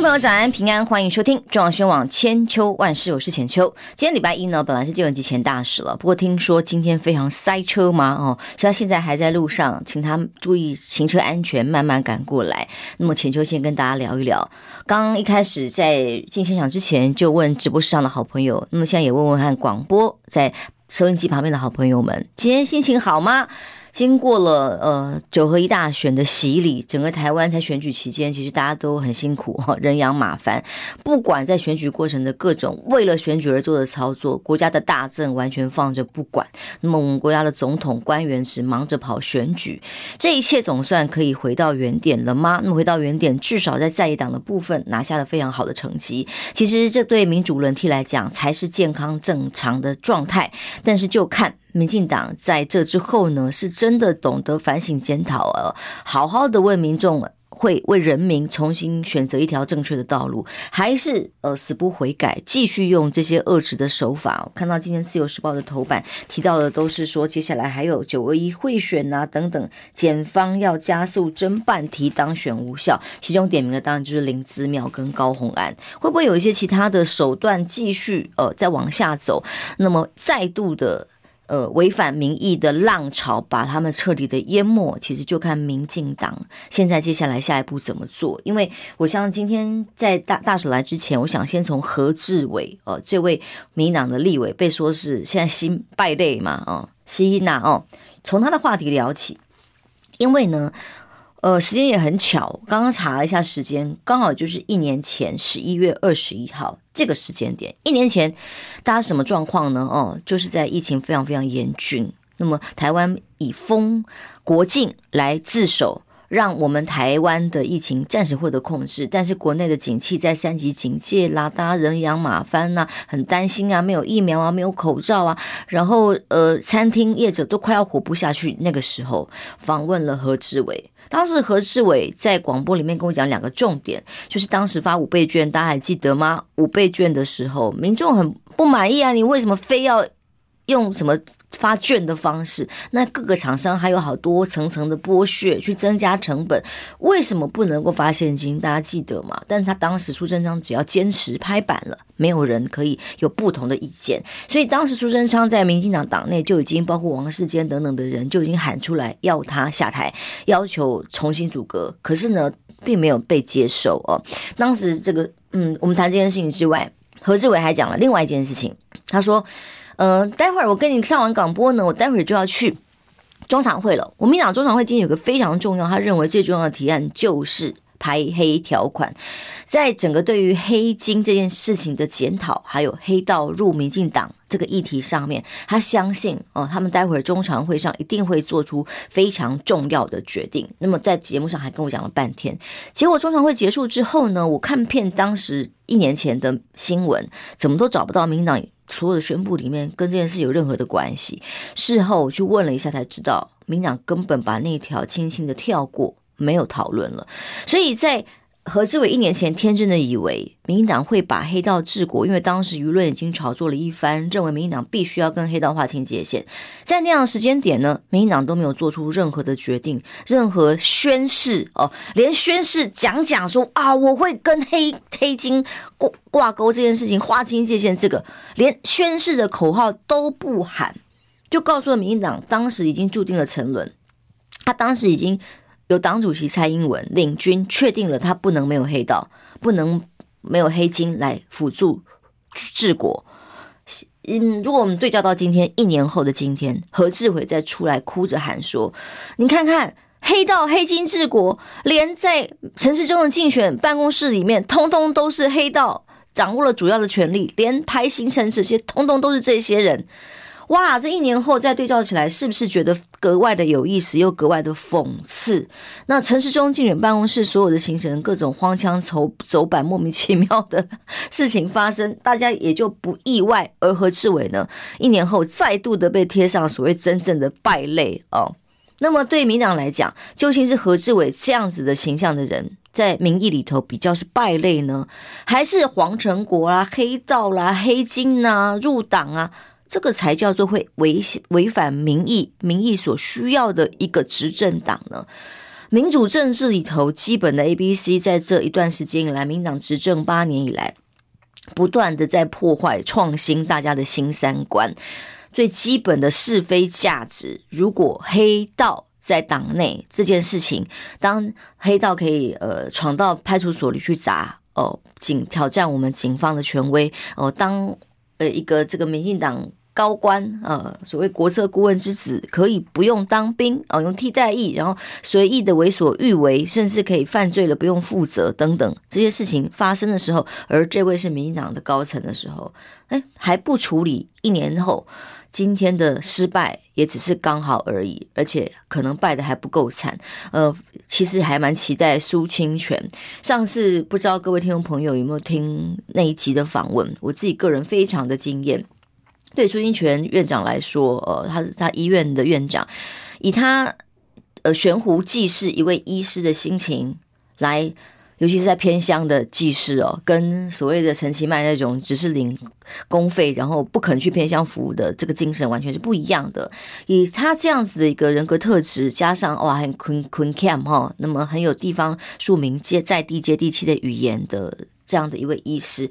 众朋友，早安平安，欢迎收听中央新闻网千秋万事，我是浅秋。今天礼拜一呢，本来是借文集前大使了，不过听说今天非常塞车嘛，哦，所以他现在还在路上，请他注意行车安全，慢慢赶过来。那么浅秋先跟大家聊一聊，刚刚一开始在进现场之前就问直播室上的好朋友，那么现在也问问看广播在收音机旁边的好朋友们，今天心情好吗？经过了呃九合一大选的洗礼，整个台湾在选举期间，其实大家都很辛苦哈，人仰马翻。不管在选举过程的各种为了选举而做的操作，国家的大政完全放着不管。那么我们国家的总统官员只忙着跑选举，这一切总算可以回到原点了吗？那么回到原点，至少在在野党的部分拿下了非常好的成绩。其实这对民主轮替来讲才是健康正常的状态。但是就看。民进党在这之后呢，是真的懂得反省检讨啊，好好的为民众会为人民重新选择一条正确的道路，还是呃死不悔改，继续用这些恶质的手法？看到今天自由时报的头版提到的都是说，接下来还有九二一贿选啊等等，检方要加速侦办提当选无效，其中点名的当然就是林姿妙跟高虹安，会不会有一些其他的手段继续呃再往下走？那么再度的。呃，违反民意的浪潮把他们彻底的淹没，其实就看民进党现在接下来下一步怎么做。因为我想今天在大大使来之前，我想先从何志伟呃这位民党的立委被说是现在新败类嘛，哦，新娜哦，从他的话题聊起，因为呢。呃，时间也很巧，刚刚查了一下时间，刚好就是一年前十一月二十一号这个时间点。一年前，大家什么状况呢？哦，就是在疫情非常非常严峻，那么台湾以封国境来自首，让我们台湾的疫情暂时获得控制。但是国内的景气在三级警戒啦，大家人仰马翻呐，很担心啊，没有疫苗啊，没有口罩啊，然后呃，餐厅业者都快要活不下去。那个时候，访问了何志伟。当时何志伟在广播里面跟我讲两个重点，就是当时发五倍券，大家还记得吗？五倍券的时候，民众很不满意啊，你为什么非要用什么？发券的方式，那各个厂商还有好多层层的剥削，去增加成本，为什么不能够发现金？大家记得吗？但是他当时苏贞昌只要坚持拍板了，没有人可以有不同的意见。所以当时苏贞昌在民进党党内就已经包括王世坚等等的人就已经喊出来要他下台，要求重新组阁。可是呢，并没有被接受哦。当时这个，嗯，我们谈这件事情之外，何志伟还讲了另外一件事情，他说。嗯、呃，待会儿我跟你上完广播呢，我待会儿就要去中常会了。国民党中常会今天有个非常重要，他认为最重要的提案就是排黑条款，在整个对于黑金这件事情的检讨，还有黑道入民进党这个议题上面，他相信哦、他们待会儿中常会上一定会做出非常重要的决定。那么在节目上还跟我讲了半天，结果中常会结束之后呢，我看片当时一年前的新闻，怎么都找不到民进党。所有的宣布里面跟这件事有任何的关系？事后我去问了一下才知道，民党根本把那条轻轻的跳过，没有讨论了。所以在何志伟一年前天真的以为民进党会把黑道治国，因为当时舆论已经炒作了一番，认为民进党必须要跟黑道划清界限。在那样的时间点呢，民进党都没有做出任何的决定，任何宣誓哦，连宣誓讲讲说啊，我会跟黑黑金挂挂钩这件事情划清界限，这个连宣誓的口号都不喊，就告诉了民进党，当时已经注定了沉沦。他当时已经。由党主席蔡英文领军，确定了他不能没有黑道，不能没有黑金来辅助治国。嗯，如果我们对照到今天一年后的今天，何志伟再出来哭着喊说：“你看看黑道黑金治国，连在城市中的竞选办公室里面，通通都是黑道掌握了主要的权利，连排行程这些，通通都是这些人。”哇，这一年后再对照起来，是不是觉得格外的有意思，又格外的讽刺？那陈时中竞选办公室所有的行程，各种荒腔走走板、莫名其妙的事情发生，大家也就不意外。而何志伟呢，一年后再度的被贴上所谓真正的败类哦。那么对民党来讲，究竟是何志伟这样子的形象的人，在民意里头比较是败类呢，还是黄成国啦、黑道啦、黑金啊、入党啊，这个才叫做会违违反民意、民意所需要的一个执政党呢？民主政治里头基本的 A、B、C，在这一段时间以来，民党执政八年以来，不断的在破坏创新大家的新三观，最基本的是非价值，如果黑道。在党内这件事情，当黑道可以呃闯到派出所里去砸哦，警挑战我们警方的权威哦，当呃一个这个民进党高官呃所谓国策顾问之子可以不用当兵哦，用替代役，然后随意的为所欲为，甚至可以犯罪了不用负责等等这些事情发生的时候，而这位是民进党的高层的时候，哎还不处理，一年后。今天的失败也只是刚好而已，而且可能败得还不够惨。呃，其实还蛮期待苏清泉。上次不知道各位听众朋友有没有听那一集的访问，我自己个人非常的惊艳。对苏金泉院长来说，呃，他是他医院的院长，以他呃悬壶济世一位医师的心情来。尤其是在偏乡的济世哦，跟所谓的陈其迈那种只是领公费，然后不肯去偏乡服务的这个精神完全是不一样的。以他这样子的一个人格特质，加上哇很坤坤 cam 哈，那么很有地方庶民接在地接地气的语言的这样的一位医师，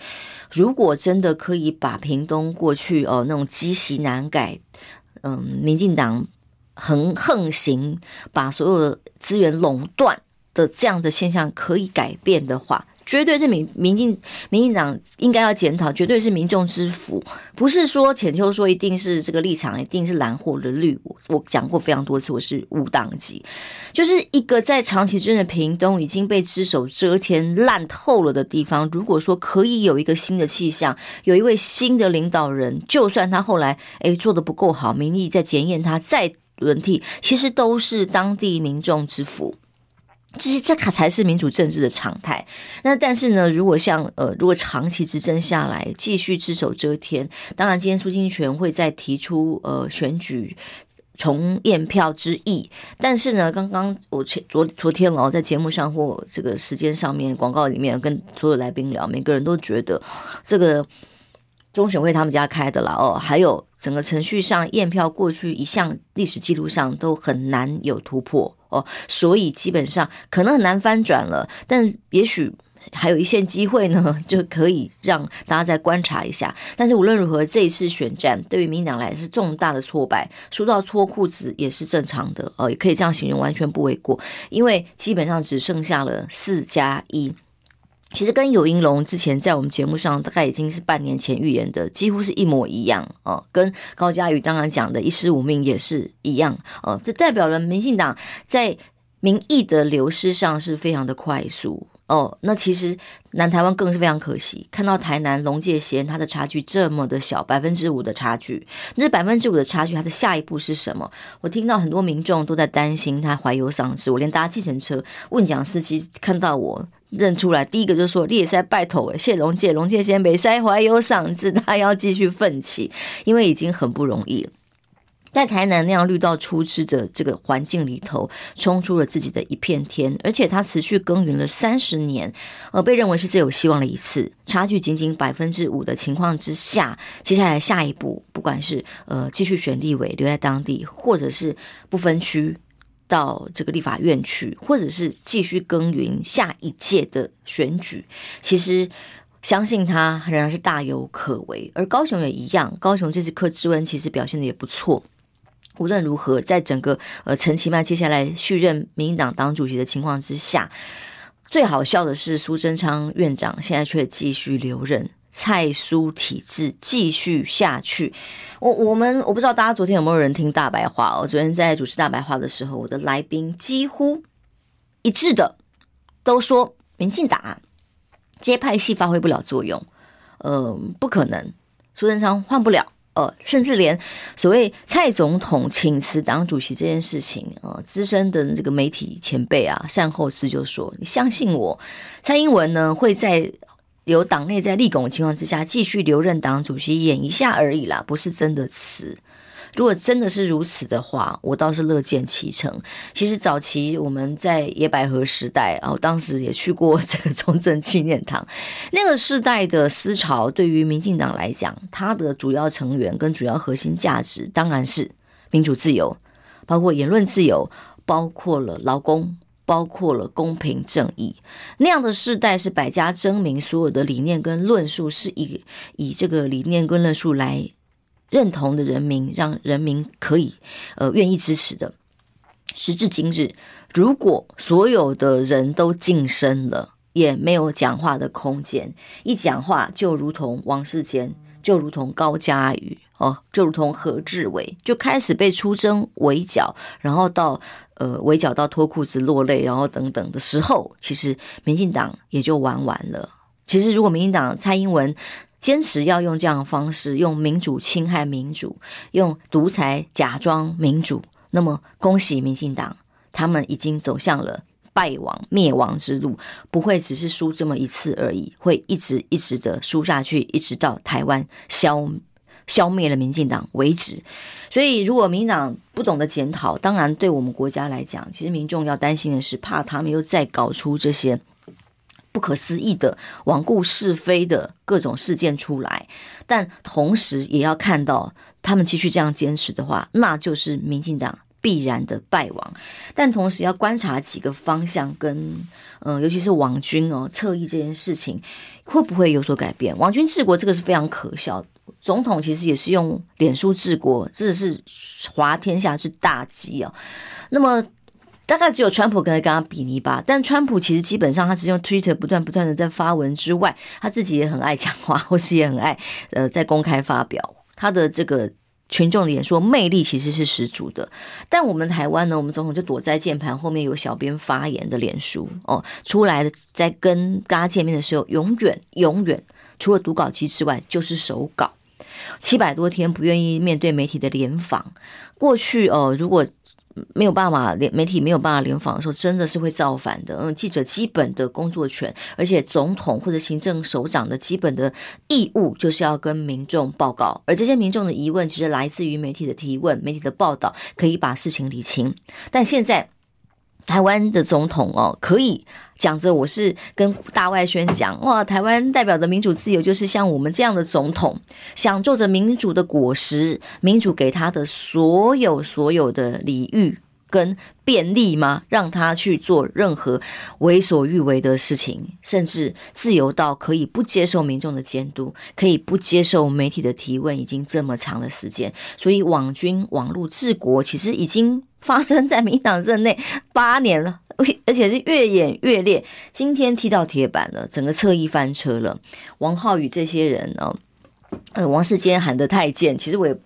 如果真的可以把屏东过去哦那种积习难改，嗯，民进党横横行，把所有的资源垄断。的这样的现象可以改变的话，绝对是民民进民进党应该要检讨，绝对是民众之福，不是说浅秋说一定是这个立场一定是蓝或者绿。我我讲过非常多次，我是无党籍，就是一个在长期执政的屏东已经被只手遮天烂透了的地方。如果说可以有一个新的气象，有一位新的领导人，就算他后来诶做得不够好，民意在检验他再轮替，其实都是当地民众之福。这些这卡才是民主政治的常态。那但是呢，如果像呃，如果长期执政下来，继续只手遮天，当然今天苏清泉会再提出呃选举重验票之意。但是呢，刚刚我前昨昨天哦，在节目上或这个时间上面广告里面跟所有来宾聊，每个人都觉得这个。中选会他们家开的啦哦，还有整个程序上验票过去一项历史记录上都很难有突破哦，所以基本上可能很难翻转了，但也许还有一线机会呢，就可以让大家再观察一下。但是无论如何，这一次选战对于民进党来说是重大的挫败，输到脱裤子也是正常的呃，也可以这样形容，完全不为过，因为基本上只剩下了四加一。其实跟游盈隆之前在我们节目上大概已经是半年前预言的，几乎是一模一样哦。跟高嘉瑜当然讲的一失五命也是一样哦。这代表了民进党在民意的流失上是非常的快速哦。那其实南台湾更是非常可惜，看到台南龙界贤他的差距这么的小，百分之五的差距。那百分之五的差距，他的下一步是什么？我听到很多民众都在担心他怀忧丧志。我连搭计程车问讲司机看到我。认出来，第一个就是说，你也在拜托谢龙介，龙介先别塞怀忧丧志，他要继续奋起，因为已经很不容易了。在台南那样绿到出汁的这个环境里头，冲出了自己的一片天，而且他持续耕耘了三十年，而被认为是最有希望的一次，差距仅仅百分之五的情况之下，接下来下一步，不管是呃继续选立委留在当地，或者是不分区。到这个立法院去，或者是继续耕耘下一届的选举，其实相信他仍然是大有可为。而高雄也一样，高雄这次柯志恩其实表现的也不错。无论如何，在整个呃陈其迈接下来续任民进党党主席的情况之下，最好笑的是苏贞昌院长现在却继续留任。蔡苏体制继续下去，我我们我不知道大家昨天有没有人听大白话哦。昨天在主持大白话的时候，我的来宾几乎一致的都说，民进党接派系发挥不了作用，呃，不可能，苏贞昌换不了，呃，甚至连所谓蔡总统请辞党主席这件事情，呃，资深的这个媒体前辈啊，善后师就说，你相信我，蔡英文呢会在。由党内在立功的情况之下，继续留任党主席，演一下而已啦，不是真的辞。如果真的是如此的话，我倒是乐见其成。其实早期我们在野百合时代啊，我当时也去过 这个中正纪念堂。那个时代的思潮，对于民进党来讲，它的主要成员跟主要核心价值，当然是民主自由，包括言论自由，包括了劳工。包括了公平正义那样的世代，是百家争鸣，所有的理念跟论述是以以这个理念跟论述来认同的人民，让人民可以呃愿意支持的。时至今日，如果所有的人都噤声了，也没有讲话的空间，一讲话就如同王世坚，就如同高嘉瑜。哦，就如同何志伟就开始被出征围剿，然后到呃围剿到脱裤子落泪，然后等等的时候，其实民进党也就玩完了。其实如果民进党蔡英文坚持要用这样的方式，用民主侵害民主，用独裁假装民主，那么恭喜民进党，他们已经走向了败亡灭亡之路，不会只是输这么一次而已，会一直一直的输下去，一直到台湾消。消灭了民进党为止，所以如果民进党不懂得检讨，当然对我们国家来讲，其实民众要担心的是，怕他们又再搞出这些不可思议的罔顾是非的各种事件出来。但同时也要看到，他们继续这样坚持的话，那就是民进党必然的败亡。但同时要观察几个方向跟，嗯，尤其是网军哦侧翼这件事情会不会有所改变？网军治国这个是非常可笑的。总统其实也是用脸书治国，这是滑天下之大稽啊。那么大概只有川普可能跟他比拟吧，但川普其实基本上他只用 Twitter 不断不断的在发文之外，他自己也很爱讲话，或是也很爱呃在公开发表他的这个群众的演说魅力其实是十足的。但我们台湾呢，我们总统就躲在键盘后面有小编发言的脸书哦，出来的在跟大家见面的时候，永远永远除了读稿机之外就是手稿。七百多天不愿意面对媒体的联访，过去哦，如果没有办法联媒体没有办法联访的时候，真的是会造反的。嗯，记者基本的工作权，而且总统或者行政首长的基本的义务就是要跟民众报告，而这些民众的疑问其实来自于媒体的提问，媒体的报道可以把事情理清。但现在台湾的总统哦，可以。讲着我是跟大外宣讲哇，台湾代表的民主自由就是像我们这样的总统，享受着民主的果实，民主给他的所有所有的礼遇跟便利吗？让他去做任何为所欲为的事情，甚至自由到可以不接受民众的监督，可以不接受媒体的提问，已经这么长的时间，所以网军网络治国其实已经发生在民党任内八年了。而且是越演越烈，今天踢到铁板了，整个侧翼翻车了。王浩宇这些人呢，呃，王世坚喊得太贱，其实我也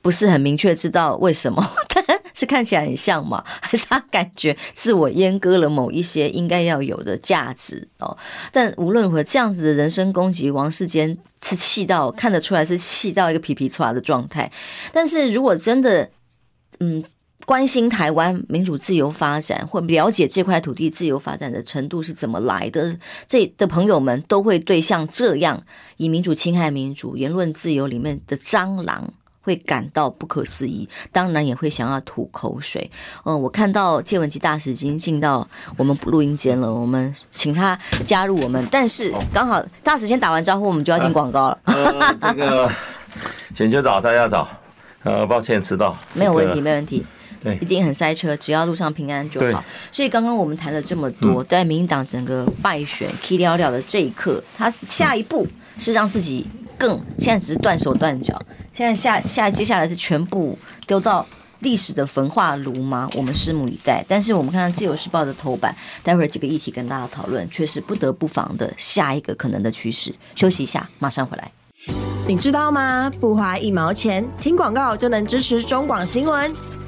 不是很明确知道为什么，但是看起来很像嘛，还是他感觉自我阉割了某一些应该要有的价值哦。但无论如何，这样子的人身攻击，王世坚是气到看得出来是气到一个皮皮剉的状态。但是如果真的，嗯。关心台湾民主自由发展，或了解这块土地自由发展的程度是怎么来的，这的朋友们都会对像这样以民主侵害民主、言论自由里面的蟑螂会感到不可思议，当然也会想要吐口水。嗯，我看到谢文吉大使已经进到我们录音间了，我们请他加入我们。但是刚好大使先打完招呼，我们就要进广告了。呃，这个浅秋早，大家早。呃，抱歉迟到，没有问题，没问题。对，一定很塞车，只要路上平安就好。所以刚刚我们谈了这么多，在、嗯、民进党整个败选、K 了了的这一刻，他下一步是让自己更现在只是断手断脚，现在下下接下来是全部丢到历史的焚化炉吗？我们拭目以待。但是我们看看《自由时报》的头版，待会儿这个议题跟大家讨论，却是不得不防的下一个可能的趋势。休息一下，马上回来。你知道吗？不花一毛钱，听广告就能支持中广新闻。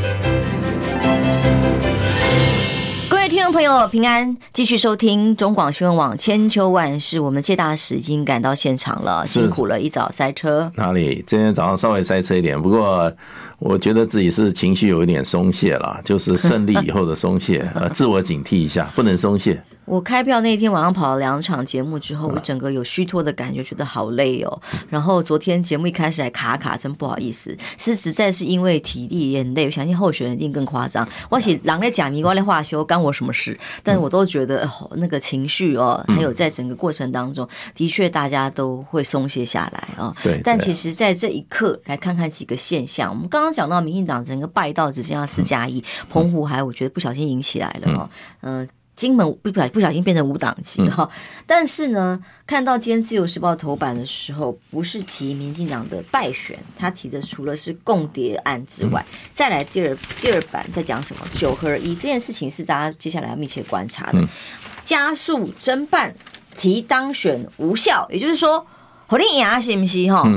朋友平安，继续收听中广新闻网千秋万世。我们谢大使已经赶到现场了，辛苦了一早塞车。哪里？今天早上稍微塞车一点，不过我觉得自己是情绪有一点松懈了，就是胜利以后的松懈，呃，自我警惕一下，不能松懈。我开票那天晚上跑了两场节目之后，我整个有虚脱的感觉，觉得好累哦。然后昨天节目一开始还卡卡，真不好意思，是实在是因为体力也很累。我相信候选人一定更夸张。我写狼在假迷，瓜在话修，干我什么事？但我都觉得那个情绪哦，还有在整个过程当中，的确大家都会松懈下来哦。对。但其实，在这一刻来看看几个现象，我们刚刚讲到民进党整个败到只剩下四加一，澎湖还我觉得不小心赢起来了哦。嗯。金门不不不小心变成无党籍哈，但是呢，看到今天自由时报头版的时候，不是提民进党的败选，他提的除了是共谍案之外，再来第二第二版在讲什么九合一这件事情是大家接下来要密切观察的，加速侦办提当选无效，也就是说，侯立雅是不是哈？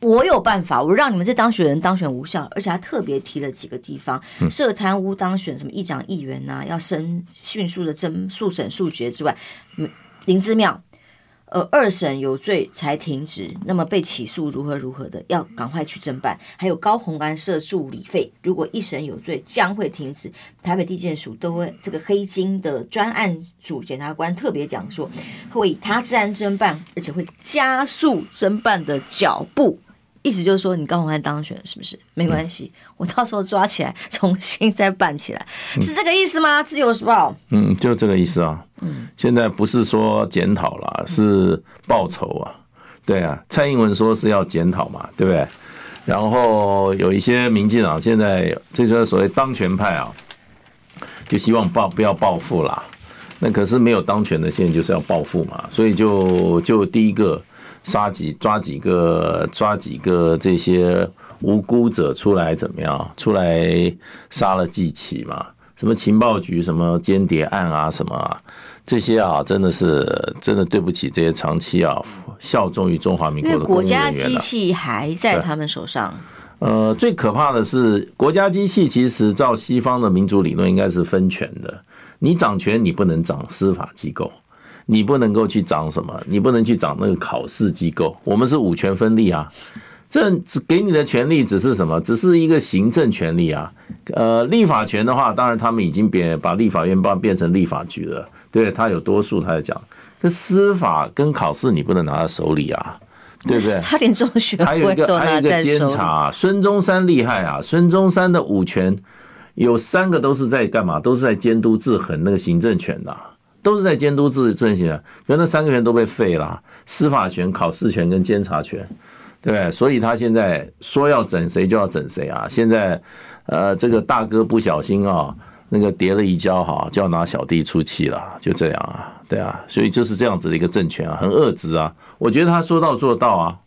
我。有办法，我让你们这当选人当选无效，而且还特别提了几个地方，涉贪污当选什么议长、议员呐，要申迅速的侦速审速决之外，林之妙，呃，二审有罪才停职，那么被起诉如何如何的，要赶快去侦办。还有高虹安涉助理费，如果一审有罪，将会停职。台北地检署都会这个黑金的专案组检察官特别讲说，会以他自然侦办，而且会加速侦办的脚步。意思就是说，你高虹安当选是不是？没关系，我到时候抓起来，重新再办起来，是这个意思吗？自由时报，嗯，就这个意思啊。嗯，现在不是说检讨了，是报仇啊。对啊，蔡英文说是要检讨嘛，对不对？然后有一些民进党现在这就是所谓当权派啊，就希望报不要报复啦。那可是没有当权的，现在就是要报复嘛，所以就就第一个。杀几抓几个抓几个这些无辜者出来怎么样？出来杀了记起嘛？什么情报局什么间谍案啊什么啊？这些啊真的是真的对不起这些长期啊效忠于中华民国的国家机器还在他们手上。呃，最可怕的是国家机器其实照西方的民主理论应该是分权的，你掌权你不能掌司法机构。你不能够去掌什么？你不能去掌那个考试机构。我们是五权分立啊，这只给你的权利只是什么？只是一个行政权利啊。呃，立法权的话，当然他们已经变把立法院办变成立法局了。对，他有多数，他在讲。这司法跟考试你不能拿在手里啊，对不对？他连中学还有一个还有一个监察，孙中山厉害啊！孙中山的五权有三个都是在干嘛？都是在监督制衡那个行政权的。都是在监督制政权，可那三个权都被废了，司法权、考试权跟监察权，对不对？所以他现在说要整谁就要整谁啊！现在，呃，这个大哥不小心啊，那个跌了一跤哈，就要拿小弟出气了，就这样啊，对啊，所以就是这样子的一个政权啊，很恶质啊。我觉得他说到做到啊，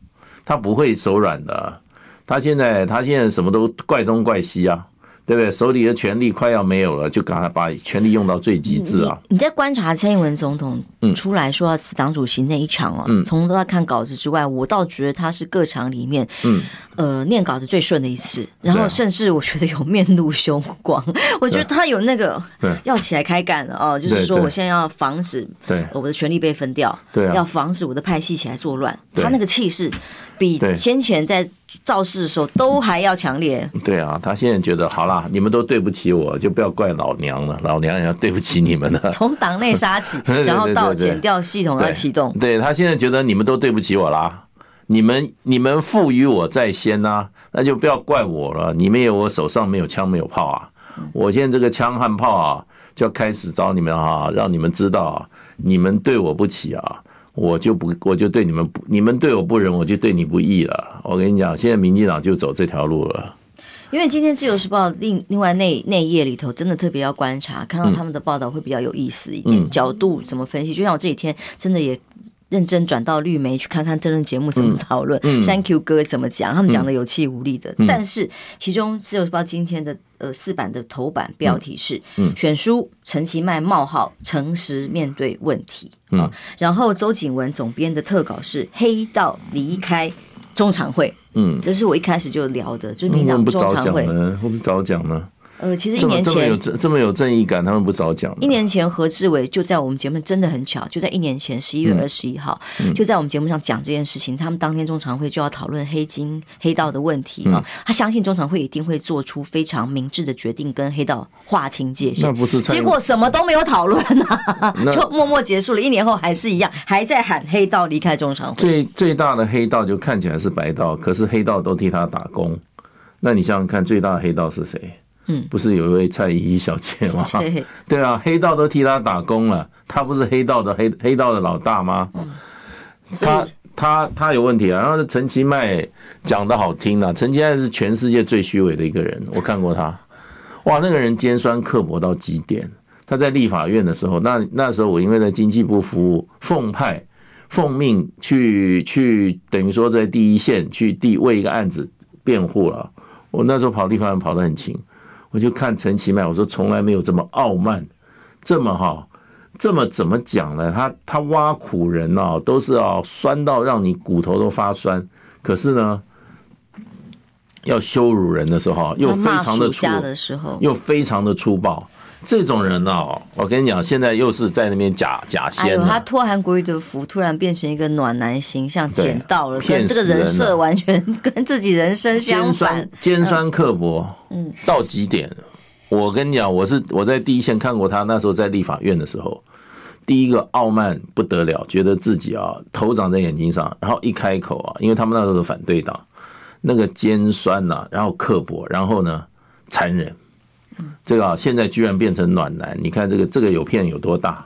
他不会手软的。他现在他现在什么都怪东怪西啊。对不对？手里的权力快要没有了，就赶快把权力用到最极致啊！你，你在观察蔡英文总统出来说要辞党主席那一场哦，嗯，从都在看稿子之外，我倒觉得他是各场里面，嗯，呃，念稿子最顺的一次。然后甚至我觉得有面露凶光，我觉得他有那个要起来开干了哦，就是说我现在要防止对我的权力被分掉，对，要防止我的派系起来作乱。他那个气势比先前在。造势的时候都还要强烈。对啊，他现在觉得好啦，你们都对不起我，就不要怪老娘了，老娘也要对不起你们了。从党内杀起，然后到剪掉系统要启动。对，他现在觉得你们都对不起我啦，你们你们赋予我在先呐、啊，那就不要怪我了。你们有我手上没有枪没有炮啊，我现在这个枪和炮啊，就要开始找你们啊，让你们知道啊，你们对我不起啊。我就不，我就对你们不，你们对我不仁，我就对你不义了。我跟你讲，现在民进党就走这条路了。因为今天自由时报另另外那那一页里头，真的特别要观察，看到他们的报道会比较有意思一点，角度怎么分析。就像我这几天真的也。认真转到绿媒去看看政论节目怎么讨论，Thank you 哥怎么讲，他们讲的有气无力的。但是其中自由时报今天的呃四版的头版标题是选书陈其迈冒号诚实面对问题啊，然后周景文总编的特稿是黑道离开中常会，嗯，这是我一开始就聊的，就是民党中常会，我们早讲呢。呃，其实一年前这么有这么有正义感，他们不早讲。一年前何志伟就在我们节目真的很巧，就在一年前十一月二十一号，嗯、就在我们节目上讲这件事情。他们当天中常会就要讨论黑金黑道的问题啊，嗯、他相信中常会一定会做出非常明智的决定，跟黑道划清界限。那不是结果什么都没有讨论啊，就默默结束了。一年后还是一样，还在喊黑道离开中常会。最最大的黑道就看起来是白道，可是黑道都替他打工。那你想想看，最大的黑道是谁？嗯，不是有一位蔡依依小姐吗？对，对啊，黑道都替他打工了，他不是黑道的黑黑道的老大吗？嗯，他他他有问题啊。然后陈其迈讲的好听啊，陈其迈是全世界最虚伪的一个人，我看过他，哇，那个人尖酸刻薄到极点。他在立法院的时候，那那时候我因为在经济部服务，奉派奉命去去，等于说在第一线去第为一个案子辩护了。我那时候跑立法院跑得很勤，我就看陈其迈，我说从来没有这么傲慢，这么哈，这么怎么讲呢？他他挖苦人哦，都是哦酸到让你骨头都发酸。可是呢，要羞辱人的时候，又非常的粗，又非常的粗暴。这种人哦，我跟你讲，现在又是在那边假假仙。他脱韩国瑜的服，突然变成一个暖男形象，捡到了，跟这个人设完全跟自己人生相反，尖酸刻薄，嗯，到极点。我跟你讲，我是我在第一线看过他，那时候在立法院的时候，第一个傲慢不得了，觉得自己啊头长在眼睛上，然后一开口啊，因为他们那时候是反对党，那个尖酸呐，然后刻薄，然后呢残忍。这个啊，现在居然变成暖男，你看这个这个有片有多大？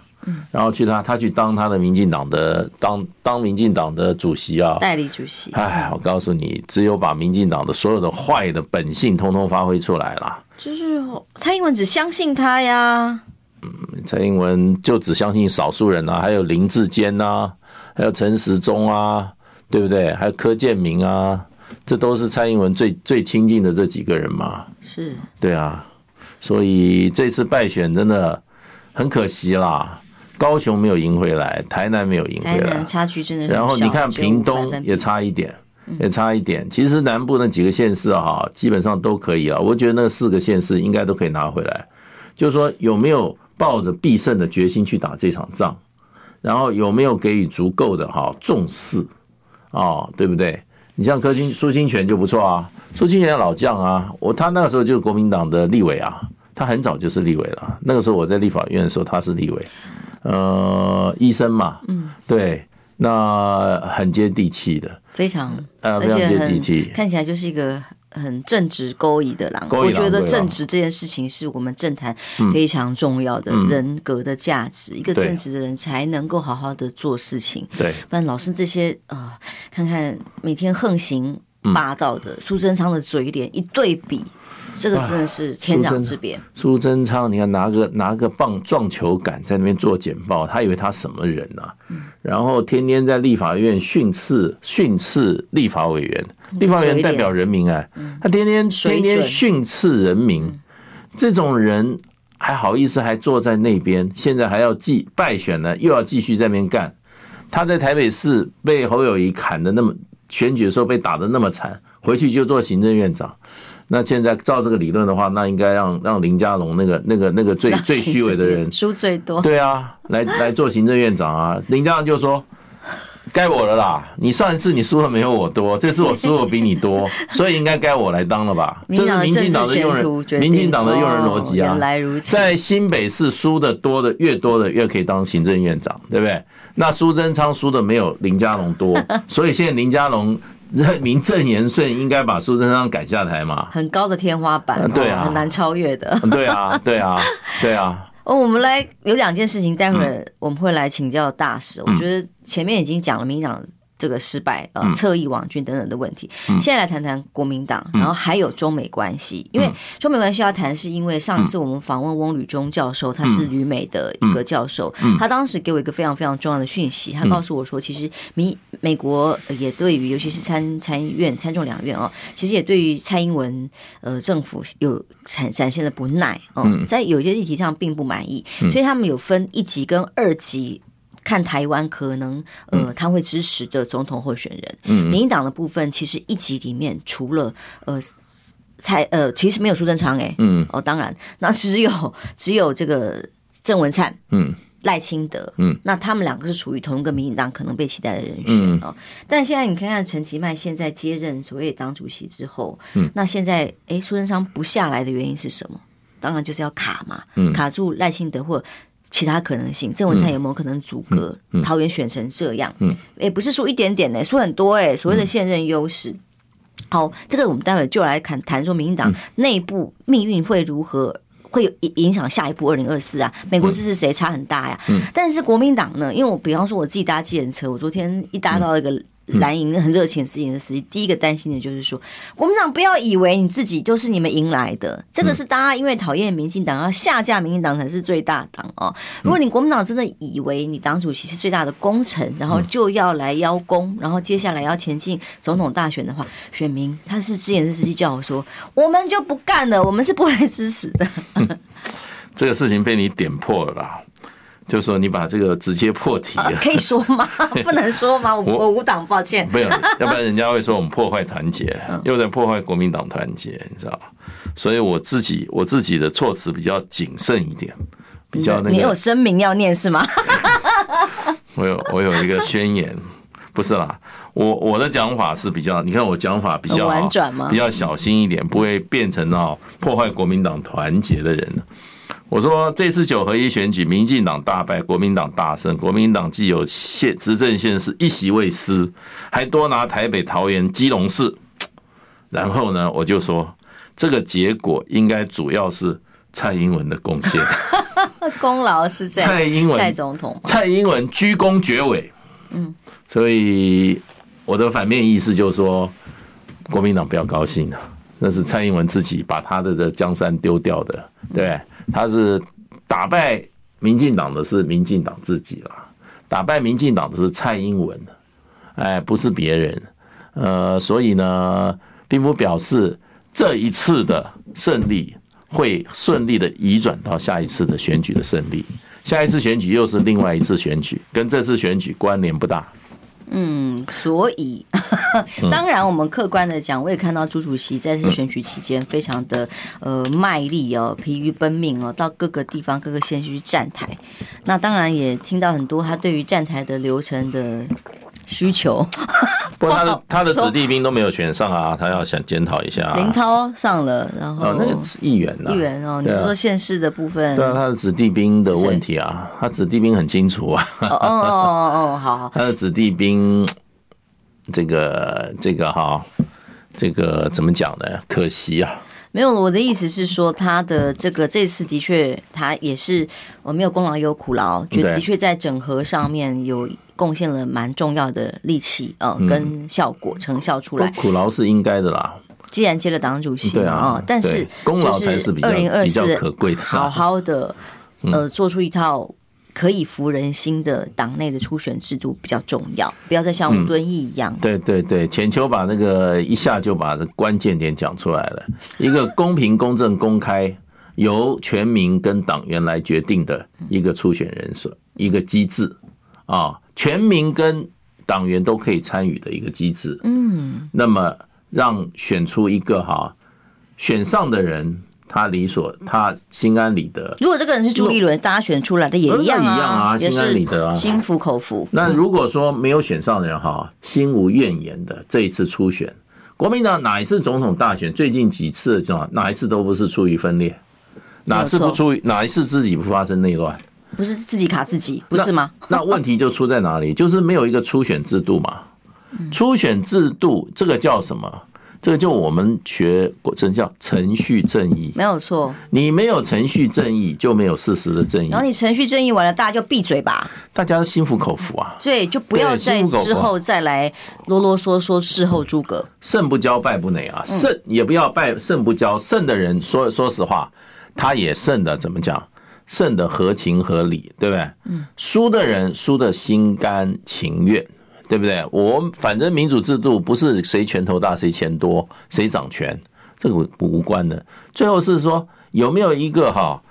然后去他他去当他的民进党的当当民进党的主席啊，代理主席。哎，我告诉你，只有把民进党的所有的坏的本性通通发挥出来了。就是蔡英文只相信他呀。嗯，蔡英文就只相信少数人啊，还有林志坚呐，还有陈时中啊，对不对？还有柯建明啊，这都是蔡英文最最亲近的这几个人嘛。是，对啊。所以这次败选真的很可惜啦，高雄没有赢回来，台南没有赢回来，差距真的。然后你看屏东也差一点，也差一点。其实南部那几个县市哈，基本上都可以啊。我觉得那四个县市应该都可以拿回来。就是说有没有抱着必胜的决心去打这场仗，然后有没有给予足够的哈重视啊？对不对？你像柯清苏清泉就不错啊。苏清泉老将啊，我他那个时候就是国民党的立委啊，他很早就是立委了。那个时候我在立法院的时候，他是立委，呃，医生嘛，嗯，对，那很接地气的，非常呃，非常接地气，看起来就是一个很正直勾引的狼。我觉得正直这件事情是我们政坛非常重要的人格的价值，一个正直的人才能够好好的做事情。对，不然老是这些呃，看看每天横行。霸道的苏贞昌的嘴脸一对比，这个真的是天壤之别。苏贞昌，你看拿个拿个棒撞球杆在那边做简报，他以为他什么人呢？然后天天在立法院训斥训斥立法委员，立法委员代表人民哎，他天天天天训斥人民，这种人还好意思还坐在那边？现在还要继败选呢，又要继续在那边干。他在台北市被侯友谊砍的那么。选举的时候被打的那么惨，回去就做行政院长。那现在照这个理论的话，那应该让让林佳龙那个那个那个最最虚伪的人输最多，对啊，来来做行政院长啊。林佳龙就说：“该我了啦，你上一次你输的没有我多，这次我输的比你多，所以应该该我来当了吧？”这是民进党的用人，民进党的用人逻辑啊。在新北市输的多的越多的越可以当行政院长，对不对？那苏贞昌输的没有林佳龙多，所以现在林佳龙 名正言顺应该把苏贞昌赶下台嘛？很高的天花板，对啊，很难超越的。对啊，对啊，对啊。哦，我们来有两件事情，待会儿我们会来请教大使。我觉得前面已经讲了民进党。这个失败，呃，侧翼网军等等的问题。现在来谈谈国民党，然后还有中美关系。因为中美关系要谈，是因为上次我们访问翁履中教授，他是旅美的一个教授，他当时给我一个非常非常重要的讯息，他告诉我说，其实美美国也对于，尤其是参参议院、参众两院哦，其实也对于蔡英文呃政府有展展现了不耐，嗯，在有些议题上并不满意，所以他们有分一级跟二级。看台湾可能，呃，他会支持的总统候选人，民进党的部分其实一集里面除了呃才呃，其实没有苏贞昌哎，嗯，哦，当然，那只有只有这个郑文灿，嗯，赖清德，嗯，那他们两个是处于同一个民进党可能被期待的人选哦。但现在你看看陈其迈现在接任所谓党主席之后，嗯，那现在哎，苏贞昌不下来的原因是什么？当然就是要卡嘛，嗯。卡住赖清德或其他可能性。郑文灿有没有可能阻隔桃园选成这样？嗯，也不是说一点点呢，输很多哎，所谓的现任优势。好，这个我们待会就来谈谈说，民进党内部命运会如何，会有影响下一步二零二四啊？美国支持谁差很大呀？但是国民党呢？因为我比方说我自己搭计程车，我昨天一搭到一个。蓝营很热情的司机的时机，第一个担心的就是说，国民党不要以为你自己就是你们赢来的，这个是大家因为讨厌民进党要下架民进党才是最大党哦。如果你国民党真的以为你党主席是最大的功臣，然后就要来邀功，然后接下来要前进总统大选的话，选民他是之前的司机叫我说，我们就不干了，我们是不会支持的。这个事情被你点破了啦。就是说你把这个直接破题了，可以说吗？不能说吗？我我无党，抱歉。没有，要不然人家会说我们破坏团结，又在破坏国民党团结，你知道？所以我自己我自己的措辞比较谨慎一点，比较那个。你有声明要念是吗？我有我有一个宣言，不是啦，我我的讲法是比较，你看我讲法比较婉转吗？比较小心一点，不会变成哦破坏国民党团结的人。我说这次九合一选举，民进党大败，国民党大胜。国民党既有县执政县市一席未失，还多拿台北、桃园、基隆市。然后呢，我就说这个结果应该主要是蔡英文的贡献，功劳是在蔡英文蔡总统，蔡英文居功厥伟。嗯，所以我的反面意思就是说，国民党不要高兴了，那是蔡英文自己把他的这江山丢掉的，对。他是打败民进党的是民进党自己了，打败民进党的是蔡英文，哎，不是别人，呃，所以呢，并不表示这一次的胜利会顺利的移转到下一次的选举的胜利，下一次选举又是另外一次选举，跟这次选举关联不大。嗯，所以 当然，我们客观的讲，我也看到朱主席在这选举期间非常的呃卖力哦，疲于奔命哦，到各个地方、各个县去站台。那当然也听到很多他对于站台的流程的。需求，不过他的他的子弟兵都没有选上啊，他要想检讨一下。林涛上了，然后那个议员呢？议员哦，你是说县市的部分？对啊，他的子弟兵的问题啊，他子弟兵很清楚啊。哦哦哦哦，好好。他的子弟兵，这个这个哈，这个怎么讲呢？可惜啊。没有，我的意思是说，他的这个这次的确，他也是我没有功劳也有苦劳，觉得的确在整合上面有贡献了蛮重要的力气啊，跟效果成效出来。苦劳是应该的啦，既然接了党主席嘛啊，但是功劳才是比较比较可贵的，好好的呃做出一套。可以服人心的党内的初选制度比较重要，不要再像吴敦义一样。对对对，浅秋把那个一下就把这关键点讲出来了，一个公平、公正、公开，由全民跟党员来决定的一个初选人选，一个机制啊，全民跟党员都可以参与的一个机制。嗯，那么让选出一个哈，选上的人。他理所，他心安理得。如果这个人是朱立伦，大家选出来的也一样啊，心安理得啊，心服口服。那如果说没有选上的人哈，心无怨言的这一次初选，国民党哪一次总统大选，最近几次是吧？哪一次都不是出于分裂，哪次不出于哪一次自己不发生内乱？不是自己卡自己，不是吗？那问题就出在哪里？就是没有一个初选制度嘛。初选制度这个叫什么？这个就我们学过程叫程序正义，没有错。你没有程序正义，就没有事实的正义。然后你程序正义完了，大家就闭嘴吧，大家都心服口服啊。对就不要在之后再来啰啰嗦嗦事后诸葛。胜不骄败不馁啊，胜也不要败，胜不骄。胜的人说说实话，他也胜的怎么讲？胜的合情合理，对不对？嗯。输的人输的心甘情愿。对不对？我反正民主制度不是谁拳头大谁钱多谁掌权，这个无关的。最后是说有没有一个哈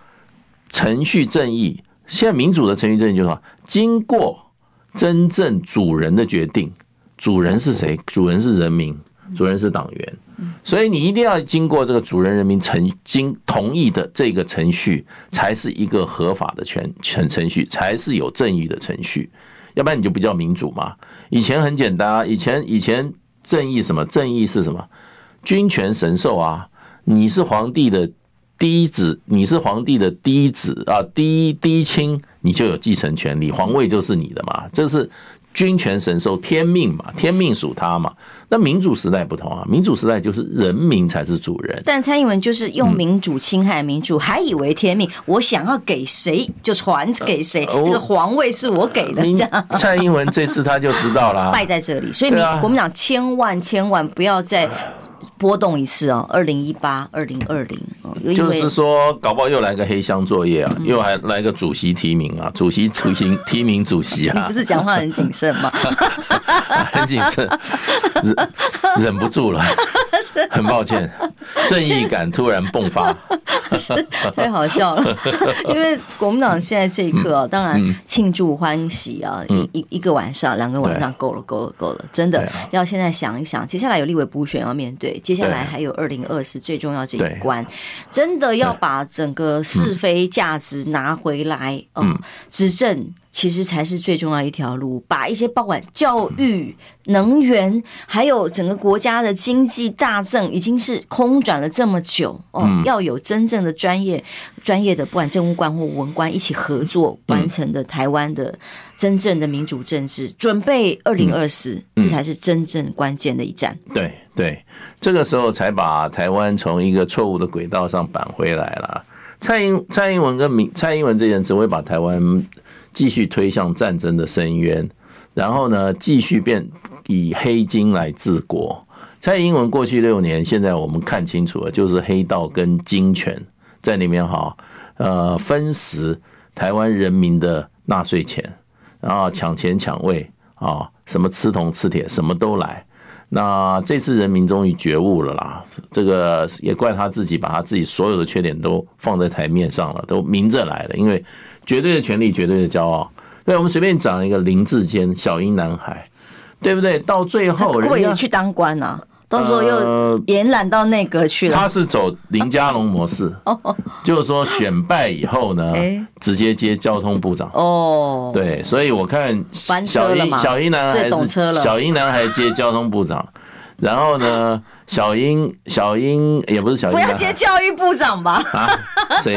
程序正义？现在民主的程序正义就是说，经过真正主人的决定，主人是谁？主人是人民，主人是党员，所以你一定要经过这个主人人民程经同意的这个程序，才是一个合法的权程程序，才是有正义的程序，要不然你就不叫民主嘛。以前很简单啊，以前以前正义什么？正义是什么？君权神授啊，你是皇帝的嫡子，你是皇帝的嫡子啊，嫡嫡亲，你就有继承权利，皇位就是你的嘛，这是。君权神授，天命嘛，天命属他嘛。那民主时代不同啊，民主时代就是人民才是主人。但蔡英文就是用民主侵害民主，还以为天命，我想要给谁就传给谁，这个皇位是我给的。这样，蔡英文这次他就知道了，败在这里。所以民国民党千万千万不要再。波动一次哦，二零一八、二零二零哦，就是说，搞不好又来个黑箱作业啊，又还来个主席提名啊，主席 主席提名主席啊，你不是讲话很谨慎吗？很谨慎，忍忍不住了，很抱歉，正义感突然迸发，太好笑了。因为国民党现在这一刻啊，当然庆祝欢喜啊，一一一个晚上、两个晚上够了，够了，够了，真的要现在想一想，接下来有立委补选要面对。接下来还有二零二四最重要这一关，真的要把整个是非价值拿回来，嗯，执政其实才是最重要一条路。把一些包管教育、能源，还有整个国家的经济大政，已经是空转了这么久哦，要有真正的专业、专业的不管政务官或文官一起合作完成的台湾的真正的民主政治，准备二零二四，这才是真正关键的一战。对对。这个时候才把台湾从一个错误的轨道上扳回来了。蔡英蔡英文跟民蔡英文这人只会把台湾继续推向战争的深渊，然后呢，继续变以黑金来治国。蔡英文过去六年，现在我们看清楚了，就是黑道跟金权在里面哈，呃，分食台湾人民的纳税钱，然后抢钱抢位啊，什么吃铜吃铁，什么都来。那这次人民终于觉悟了啦，这个也怪他自己，把他自己所有的缺点都放在台面上了，都明着来了。因为绝对的权利，绝对的骄傲。对，我们随便讲一个林志坚，小英男孩，对不对？到最后，人家去当官啊。到时候又延揽到内阁去了。他是走林佳龙模式，就是说选败以后呢，直接接交通部长。哦，对，所以我看小英小英男孩小英男孩接交通部长，然后呢，小英小英也不是小英，不要接教育部长吧？啊，谁？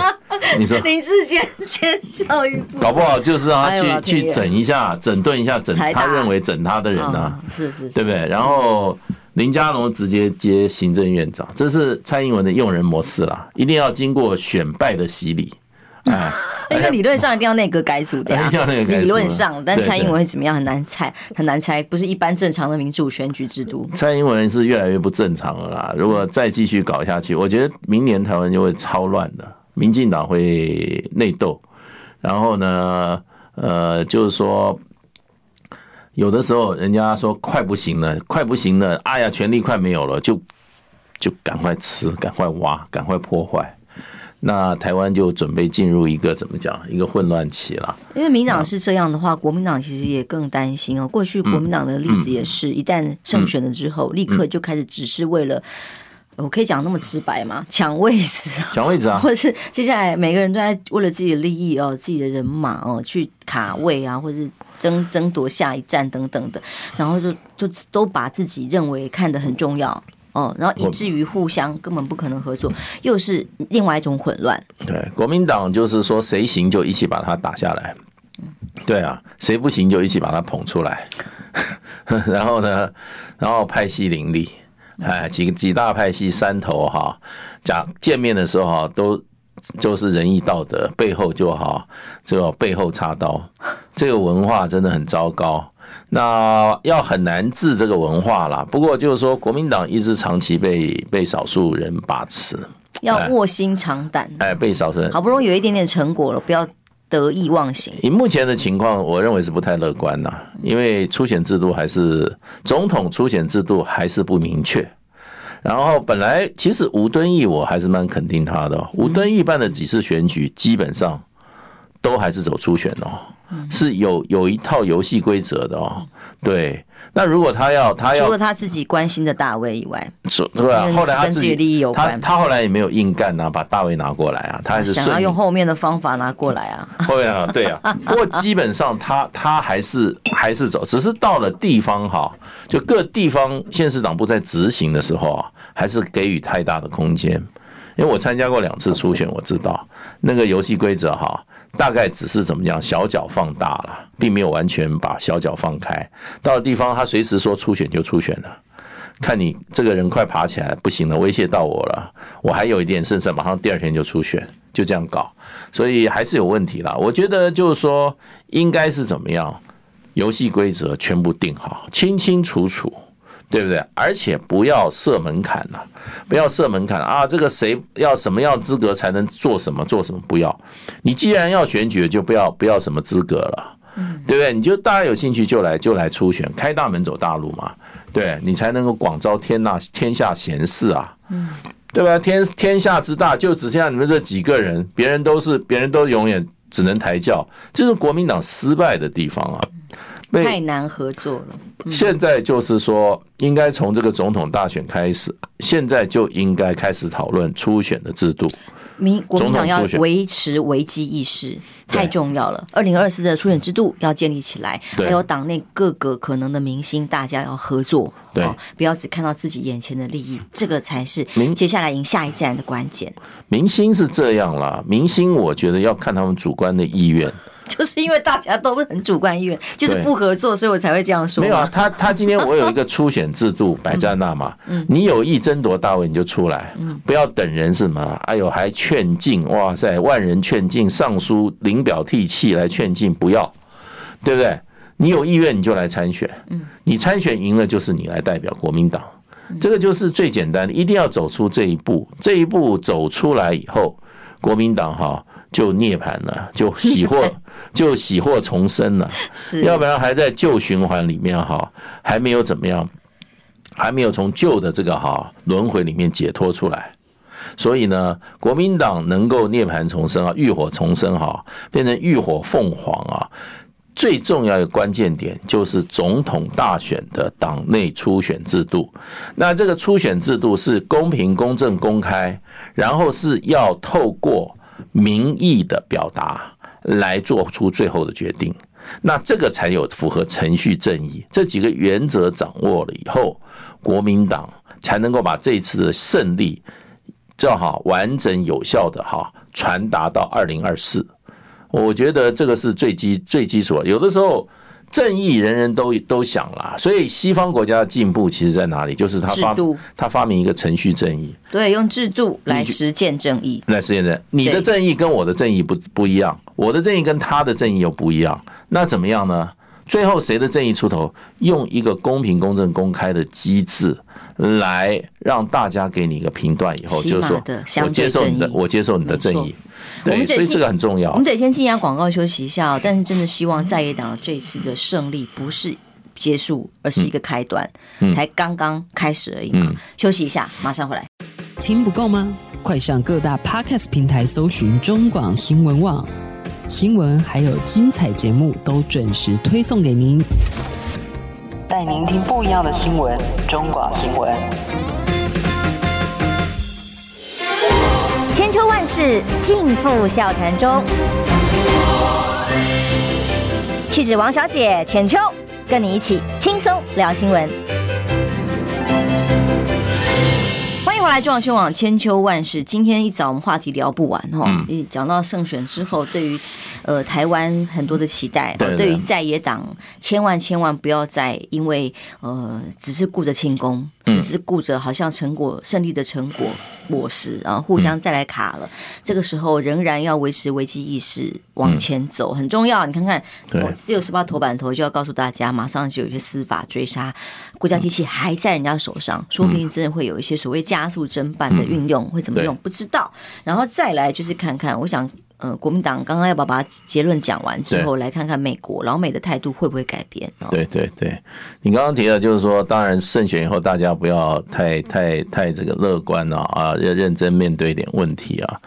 你说 林志坚接教育部，搞不好就是让他去去整一下，整顿一下，整他认为整他的人呢？是是，对不对？然后。林佳龙直接接行政院长，这是蔡英文的用人模式啦，一定要经过选败的洗礼。啊，因为理论上一定要内阁改组的 呀，理论上，但蔡英文会怎么样很难猜，很难猜，不是一般正常的民主选举制度。蔡英文是越来越不正常了啦，如果再继续搞下去，我觉得明年台湾就会超乱的，民进党会内斗，然后呢，呃，就是说。有的时候，人家说快不行了，快不行了，哎呀，权力快没有了，就就赶快吃，赶快挖，赶快破坏，那台湾就准备进入一个怎么讲，一个混乱期了。因为民党是这样的话，国民党其实也更担心哦。过去国民党的例子也是，一旦胜选了之后，立刻就开始只是为了。我可以讲那么直白吗？抢位置，抢位置啊，或者是接下来每个人都在为了自己的利益哦，自己的人马哦去卡位啊，或者是争争夺下一站等等的，然后就就都把自己认为看得很重要哦，然后以至于互相根本不可能合作，又是另外一种混乱。对，国民党就是说谁行就一起把他打下来，对啊，谁不行就一起把他捧出来，然后呢，然后派系林立。哎，几几大派系三头哈，讲见面的时候哈，都就是仁义道德，背后就好，就背后插刀，这个文化真的很糟糕。那要很难治这个文化啦。不过就是说，国民党一直长期被被少数人把持，要卧薪尝胆。哎，被少数人好不容易有一点点成果了，不要。得意忘形。以目前的情况，我认为是不太乐观呐，因为初选制度还是总统初选制度还是不明确。然后本来其实吴敦义我还是蛮肯定他的，吴敦义办的几次选举基本上都还是走初选哦，是有有一套游戏规则的哦。对，那如果他要他要除了他自己关心的大卫以外，对啊，后来他自己利益有关，他他后来也没有硬干啊，把大卫拿过来啊，他还是想要用后面的方法拿过来啊。后面啊，对啊，不过基本上他他还是还是走，只是到了地方哈，就各地方县市党部在执行的时候啊，还是给予太大的空间，因为我参加过两次初选，我知道。那个游戏规则哈。大概只是怎么样，小脚放大了，并没有完全把小脚放开。到了地方，他随时说初选就初选了，看你这个人快爬起来，不行了，威胁到我了，我还有一点胜算，马上第二天就出选，就这样搞，所以还是有问题啦。我觉得就是说，应该是怎么样，游戏规则全部定好，清清楚楚。对不对？而且不要设门槛呐，不要设门槛啊！这个谁要什么样资格才能做什么做什么？不要，你既然要选举，就不要不要什么资格了，对不对？你就大家有兴趣就来就来初选，开大门走大路嘛，对，你才能够广招天呐天下贤士啊，对吧？天天下之大，就只剩下你们这几个人，别人都是别人都永远只能抬轿，这是国民党失败的地方啊。太难合作了。现在就是说，应该从这个总统大选开始，现在就应该开始讨论初选的制度。民国民党要维持危机意识，太重要了。二零二四的初选制度要建立起来，还有党内各个可能的明星，大家要合作，对，不要只看到自己眼前的利益，这个才是接下来赢下一站的关键。明星是这样啦，明星我觉得要看他们主观的意愿。就是因为大家都很主观意愿，就是不合作，所以我才会这样说。没有啊，他他今天我有一个初选制度 摆在那嘛，你有意争夺大位你就出来，不要等人什么，哎呦还劝进，哇塞，万人劝进，上书领表涕泣来劝进，不要，对不对？你有意愿你就来参选，你参选赢了就是你来代表国民党，这个就是最简单的，一定要走出这一步，这一步走出来以后，国民党哈。就涅槃了，就喜获，就喜获重生了。是，要不然还在旧循环里面哈，还没有怎么样，还没有从旧的这个哈轮回里面解脱出来。所以呢，国民党能够涅槃重生啊，浴火重生哈，变成浴火凤凰啊，最重要的关键点就是总统大选的党内初选制度。那这个初选制度是公平、公正、公开，然后是要透过。民意的表达来做出最后的决定，那这个才有符合程序正义这几个原则掌握了以后，国民党才能够把这次的胜利正好完整有效的哈传达到二零二四。我觉得这个是最基最基础。有的时候。正义人人都都想啦，所以西方国家的进步其实在哪里？就是他发他发明一个程序正义，对，用制度来实践正义，来实践正义。你的正义跟我的正义不不一样，我的正义跟他的正义又不一样，那怎么样呢？最后谁的正义出头？用一个公平、公正、公开的机制来让大家给你一个评断，以后就是说，我接受你的，我接受你的正义。对，所以这个很重要。我们得先进一下广告休息一下，但是真的希望在野党的这次的胜利不是结束，而是一个开端，才刚刚开始而已嘛。休息一下，马上回来。听不够吗？快上各大 Podcast 平台搜寻中广新闻网，新闻还有精彩节目都准时推送给您，带您听不一样的新闻。中广新闻。万事尽付笑谈中。气质王小姐浅秋，跟你一起轻松聊新闻。欢迎回来，中央新闻网千秋万世。今天一早我们话题聊不完哈，嗯，讲到胜选之后，对于呃台湾很多的期待，对于在野党，千万千万不要再因为呃只是顾着庆功。只是顾着好像成果胜利的成果果实，然后互相再来卡了。这个时候仍然要维持危机意识往前走很重要。你看看，我自由时报头版头就要告诉大家，马上就有一些司法追杀，国家机器还在人家手上，说不定真的会有一些所谓加速侦办的运用，会怎么用不知道。然后再来就是看看，我想。呃，国民党刚刚要把把结论讲完之后，来看看美国老美的态度会不会改变？对对对，你刚刚提的就是说，当然胜选以后，大家不要太太太这个乐观了啊，要认真面对一点问题啊。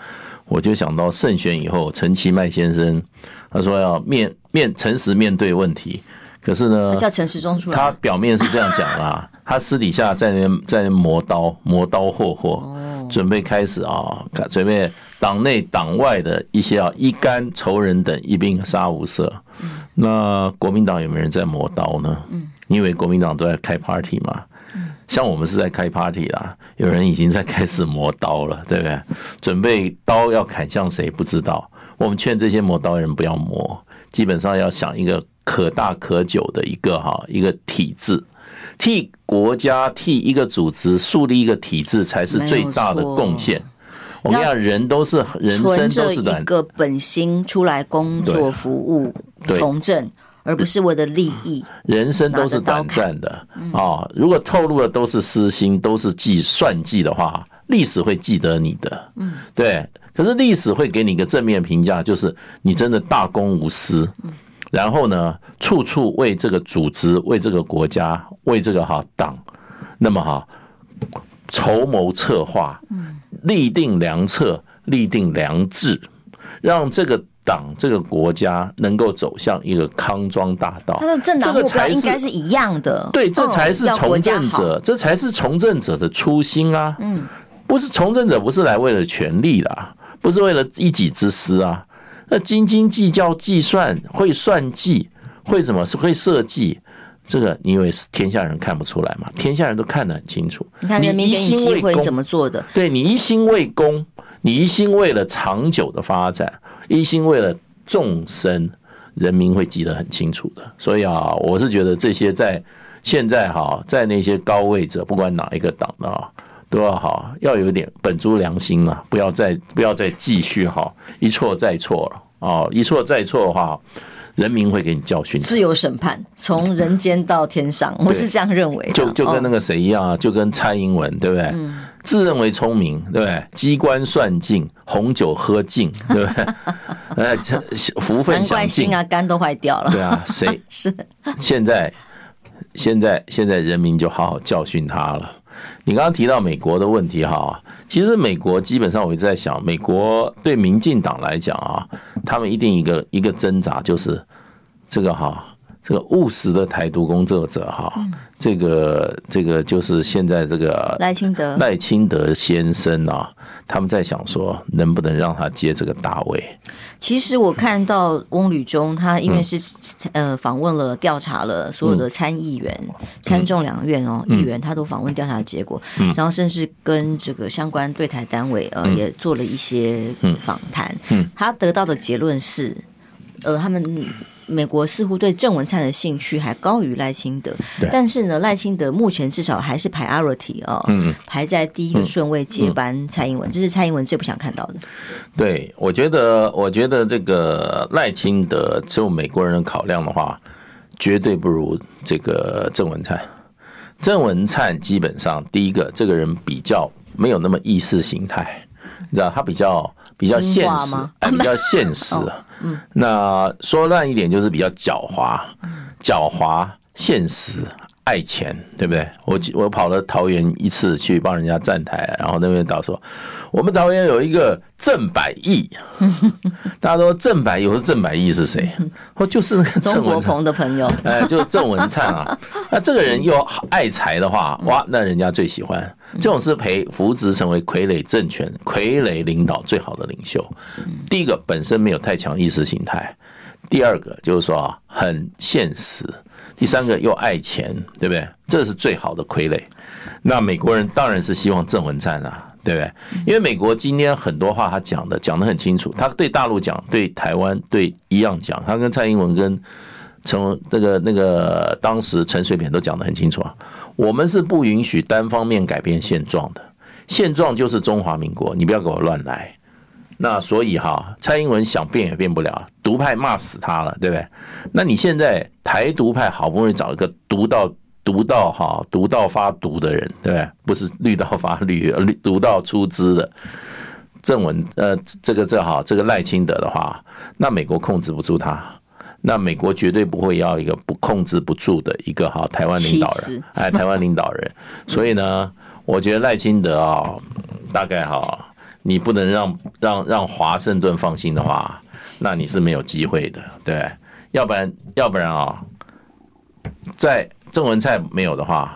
我就想到胜选以后，陈其迈先生他说要面面诚实面对问题，可是呢，叫陈时中出来，他表面是这样讲啦，他私底下在那边在那磨刀磨刀霍霍，准备开始啊，准备党内党外的一些啊一干仇人等一并杀无赦。那国民党有没有人在磨刀呢？你以为国民党都在开 party 嘛？像我们是在开 party 啦，有人已经在开始磨刀了，对不对？准备刀要砍向谁不知道。我们劝这些磨刀人不要磨，基本上要想一个可大可久的一个哈一个体制，替国家替一个组织树立一个体制才是最大的贡献。我跟你讲，人都是人生都是一个本心出来工作服务从政。而不是我的利益，人生都是短暂的啊！如果透露的都是私心，都是计算计的话，历史会记得你的。嗯，对。可是历史会给你一个正面评价，就是你真的大公无私，然后呢，处处为这个组织、为这个国家、为这个哈党，那么哈筹谋策划，立定良策，立定良治，让这个。党这个国家能够走向一个康庄大道，他的政党目标应该是一样的。对，这才是从政者，这才是从政者的初心啊！嗯，不是从政者不是来为了权力的，不是为了一己之私啊。那斤斤计较、计算、会算计、会怎么是会设计，这个你以为是天下人看不出来吗？天下人都看得很清楚。你看人民给你机会怎么做的？对，你一心为公，你一心为了长久的发展。一心为了众生，人民会记得很清楚的。所以啊，我是觉得这些在现在哈，在那些高位者，不管哪一个党的啊，都要好，要有点本着良心啊，不要再不要再继续哈，一错再错了啊，一错再错的话，人民会给你教训。自由审判，从人间到天上，我是这样认为。就就跟那个谁一样啊，就跟蔡英文，对不对？自认为聪明，对不对？机关算尽，红酒喝尽，对不对？呃，福分享尽，心啊，肝都坏掉了。对啊，谁 是现在？现在现在人民就好好教训他了。你刚刚提到美国的问题哈，其实美国基本上我一直在想，美国对民进党来讲啊，他们一定一个一个挣扎就是这个哈。这个务实的台独工作者哈，这个这个就是现在这个赖清德。赖清德先生啊，他们在想说能不能让他接这个大位。其实我看到翁旅中他因为是呃访问了调查了所有的参议员、参众两院哦议员，他都访问调查的结果，然后甚至跟这个相关对台单位呃也做了一些访谈，他得到的结论是呃他们。美国似乎对郑文灿的兴趣还高于赖清德，但是呢，赖清德目前至少还是 priority 哦，排在第一个顺位接班蔡英文，这是蔡英文最不想看到的。对，我觉得，我觉得这个赖清德，就美国人的考量的话，绝对不如这个郑文灿。郑文灿基本上第一个，这个人比较没有那么意识形态，你知道，他比较比较现实，比较现实。那说烂一点就是比较狡猾，狡猾、现实、爱钱，对不对？我我跑了桃园一次去帮人家站台，然后那边导说，我们桃园有一个郑百亿，大家说郑百亿，我说郑百亿是谁？哦就是那个郑文鹏的朋友，哎，就是郑文灿啊。那这个人又爱财的话，哇，那人家最喜欢。这种是培扶植成为傀儡政权、傀儡领导最好的领袖。第一个本身没有太强意识形态，第二个就是说很现实，第三个又爱钱，对不对？这是最好的傀儡。那美国人当然是希望郑文灿啊，对不对？因为美国今天很多话他讲的讲得很清楚，他对大陆讲，对台湾对一样讲，他跟蔡英文跟陈那个那个当时陈水扁都讲得很清楚啊。我们是不允许单方面改变现状的，现状就是中华民国，你不要给我乱来。那所以哈，蔡英文想变也变不了，独派骂死他了，对不对？那你现在台独派好不容易找一个独到独到哈独到发毒的人，对不对？不是绿到发绿，绿 独到出资的正文呃，这个这好这个赖清德的话，那美国控制不住他。那美国绝对不会要一个不控制不住的一个哈台湾领导人，哎，台湾领导人。所以呢，我觉得赖清德啊，大概哈你不能让让让华盛顿放心的话，那你是没有机会的，对。要不然，要不然啊，在郑文灿没有的话，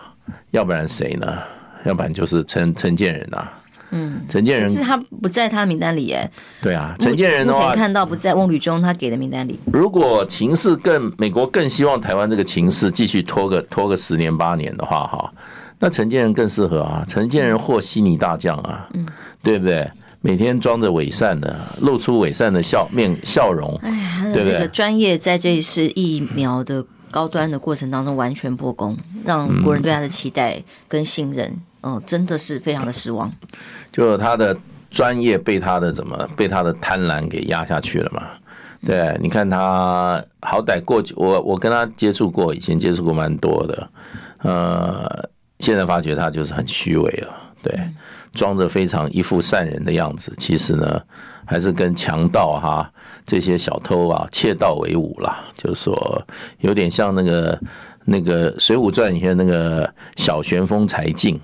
要不然谁呢？要不然就是陈陈建仁呐。嗯，陈建仁是他不在他的名单里耶。对啊，陈建仁的话，目前看到不在翁旅中他给的名单里。如果情势更，美国更希望台湾这个情势继续拖个拖个十年八年的话，哈，那陈建仁更适合啊。陈建仁和稀泥大将啊，嗯，对不对？每天装着伪善的，露出伪善的笑面笑容，哎呀，对不对？这个专业在这一次疫苗的高端的过程当中完全破功，让国人对他的期待跟信任，哦，真的是非常的失望。就他的专业被他的怎么被他的贪婪给压下去了嘛？对，你看他好歹过去，我我跟他接触过，以前接触过蛮多的，呃，现在发觉他就是很虚伪了，对。装着非常一副善人的样子，其实呢，还是跟强盗哈这些小偷啊窃盗为伍啦。就是说，有点像那个那个《水浒传》里面那个小旋风柴进，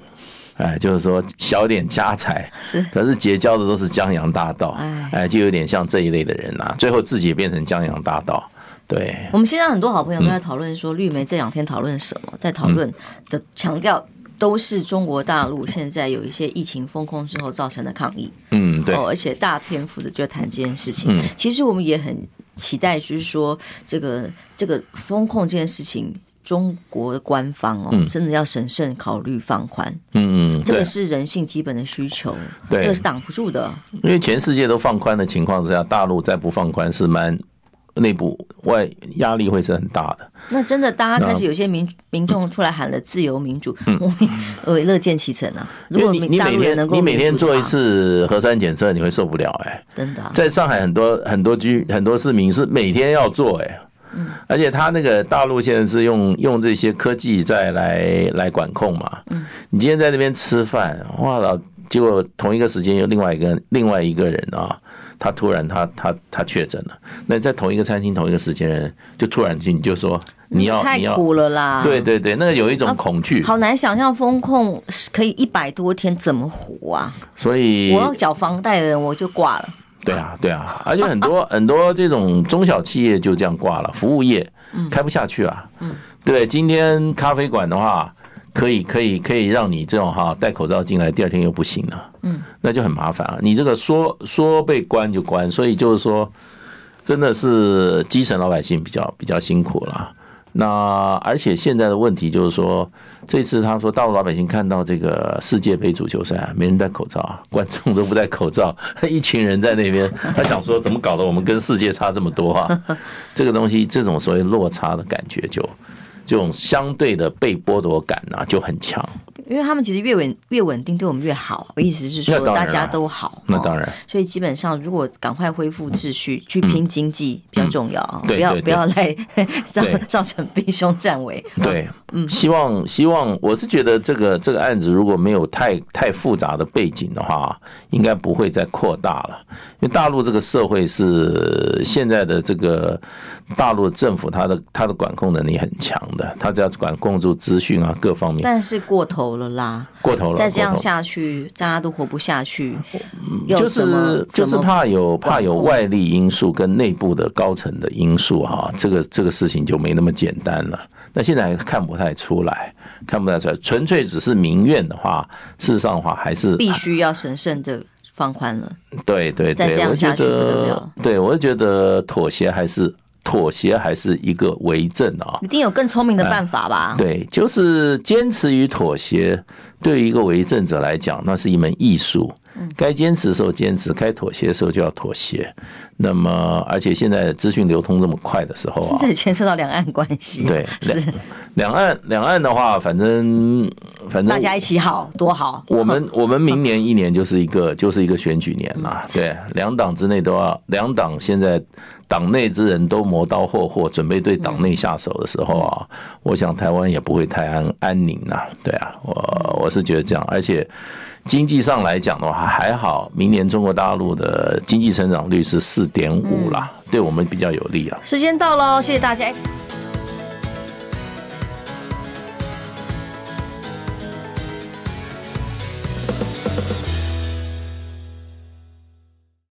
哎，就是说小点家财，是，可是结交的都是江洋大盗，哎，就有点像这一类的人啊，最后自己也变成江洋大盗。对，我们现在很多好朋友都在讨论说，绿媒这两天讨论什么，在讨论的强调。都是中国大陆现在有一些疫情封控之后造成的抗议，嗯，对，而且大篇幅的就谈这件事情。其实我们也很期待，就是说这个这个封控这件事情，中国的官方哦，真的要审慎考虑放宽。嗯嗯，这个是人性基本的需求，这个是挡不住的。因为全世界都放宽的情况之下，大陆再不放宽是蛮。内部外压力会是很大的。那真的，大家开始有些民民众出来喊了自由民主，我我乐见其成啊。如果你大陆人能够，你每天做一次核酸检测，你会受不了哎。真的，在上海很多很多居很多市民是每天要做哎。嗯。而且他那个大陆现在是用用这些科技在来来管控嘛。嗯。你今天在那边吃饭，哇了，结果同一个时间有另外一个另外一个人啊。他突然他他他确诊了，那在同一个餐厅同一个时间人就突然间你就说你要太苦了啦，对对对，那个有一种恐惧，好难想象风控可以一百多天怎么活啊？所以我要缴房贷的人我就挂了。对啊对啊，而且很多 很多这种中小企业就这样挂了，服务业开不下去啊。嗯，对，今天咖啡馆的话。可以可以可以让你这种哈戴口罩进来，第二天又不行了，嗯，那就很麻烦啊。你这个说说被关就关，所以就是说，真的是基层老百姓比较比较辛苦了。那而且现在的问题就是说，这次他说大陆老百姓看到这个世界杯足球赛，没人戴口罩，观众都不戴口罩，一群人在那边，他想说怎么搞得我们跟世界差这么多啊？这个东西这种所谓落差的感觉就。这种相对的被剥夺感啊，就很强。因为他们其实越稳越稳定，对我们越好。我意思是说，大家都好。那当然。所以基本上，如果赶快恢复秩序，去拼经济比较重要啊！不要不要来造造成兵凶战危。对，嗯，希望希望，我是觉得这个这个案子如果没有太太复杂的背景的话，应该不会再扩大了。因为大陆这个社会是现在的这个大陆政府，它的它的管控能力很强的，它只要管控住资讯啊各方面。但是过头。了啦，过头了，再这样下去，大家都活不下去。就是就是怕有怕有外力因素跟内部的高层的因素哈，这个这个事情就没那么简单了。那现在还看不太出来，看不太出来，纯粹只是民怨的话，事实上的话还是必须要神圣的放宽了。对对对，再这样下去不得了。对，我就觉得妥协还是。妥协还是一个为政啊！一定有更聪明的办法吧？对，就是坚持与妥协，对于一个为政者来讲，那是一门艺术。该坚持的时候坚持，该妥协的时候就要妥协。那么，而且现在资讯流通这么快的时候啊，这牵涉到两岸关系。对，是两岸两岸的话，反正反正大家一起好多好。我们 我们明年一年就是一个就是一个选举年嘛。对，两党之内都要两党现在。党内之人都磨刀霍霍，准备对党内下手的时候啊，我想台湾也不会太安安宁呐。对啊，我我是觉得这样，而且经济上来讲的话还好，明年中国大陆的经济成长率是四点五啦，对我们比较有利啊。时间到了，谢谢大家。